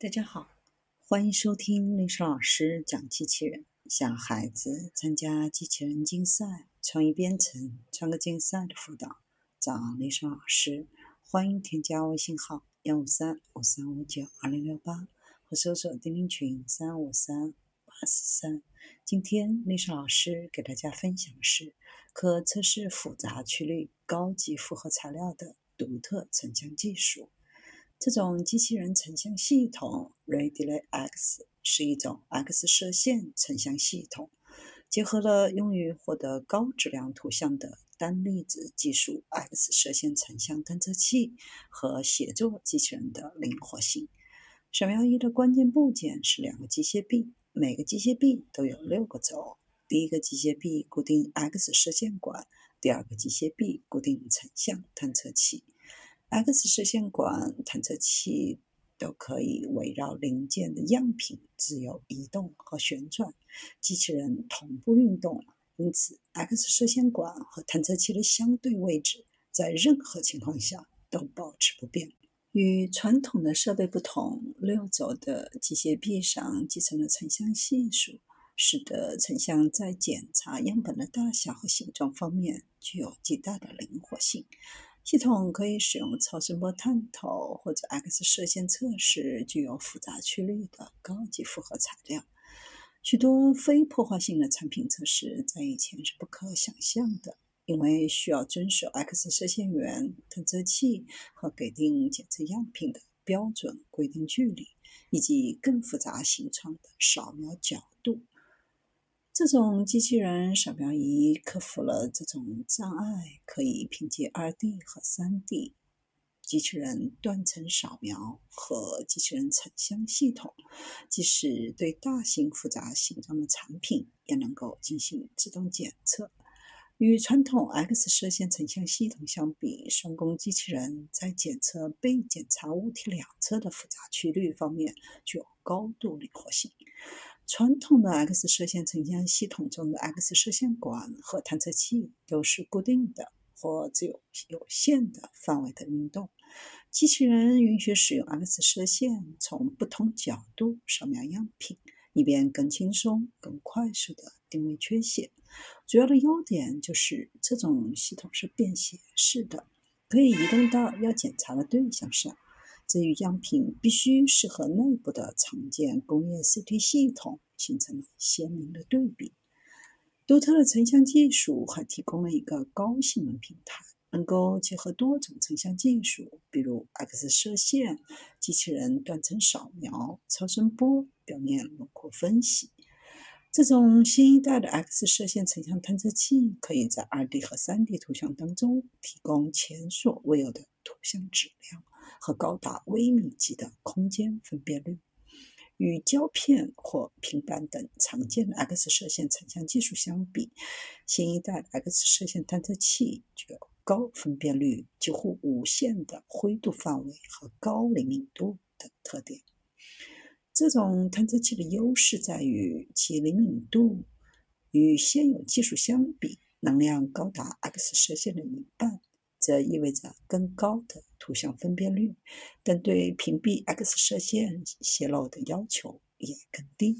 大家好，欢迎收听丽莎老师讲机器人。小孩子参加机器人竞赛、创意编程、创客竞赛的辅导，找丽莎老师。欢迎添加微信号幺五三五三五九二零六八，或搜索钉钉群三五三八四三。今天丽莎老师给大家分享的是可测试复杂曲率高级复合材料的独特成像技术。这种机器人成像系统 Radile X 是一种 X 射线成像系统，结合了用于获得高质量图像的单粒子技术 X 射线成像探测器和协作机器人的灵活性。扫描仪的关键部件是两个机械臂，每个机械臂都有六个轴。第一个机械臂固定 X 射线管，第二个机械臂固定成像探测器。X 射线管探测器都可以围绕零件的样品自由移动和旋转，机器人同步运动，因此 X 射线管和探测器的相对位置在任何情况下都保持不变。与传统的设备不同，六轴的机械臂上集成了成像系数，使得成像在检查样本的大小和形状方面具有极大的灵活性。系统可以使用超声波探头或者 X 射线测试具有复杂曲率的高级复合材料。许多非破坏性的产品测试在以前是不可想象的，因为需要遵守 X 射线源、探测器和给定检测样品的标准规定距离，以及更复杂形状的扫描角度。这种机器人扫描仪克服了这种障碍，可以凭借 2D 和 3D 机器人断层扫描和机器人成像系统，即使对大型复杂形状的产品也能够进行自动检测。与传统 X 射线成像系统相比，双工机器人在检测被检查物体两侧的复杂曲率方面具有高度灵活性。传统的 X 射线成像系统中的 X 射线管和探测器都是固定的或只有有限的范围的运动。机器人允许使用 X 射线从不同角度扫描样品，以便更轻松、更快速地定位缺陷。主要的优点就是这种系统是便携式的，可以移动到要检查的对象上。这与样品必须适合内部的常见工业 CT 系统形成了鲜明的对比。独特的成像技术还提供了一个高性能平台，能够结合多种成像技术，比如 X 射线、机器人断层扫描、超声波、表面轮廓分析。这种新一代的 X 射线成像探测器可以在 2D 和 3D 图像当中提供前所未有的图像质量。和高达微米级的空间分辨率，与胶片或平板等常见的 X 射线成像技术相比，新一代 X 射线探测器具有高分辨率、几乎无限的灰度范围和高灵敏度等特点。这种探测器的优势在于其灵敏度与现有技术相比，能量高达 X 射线的一半。这意味着更高的图像分辨率，但对屏蔽 X 射线泄露的要求也更低。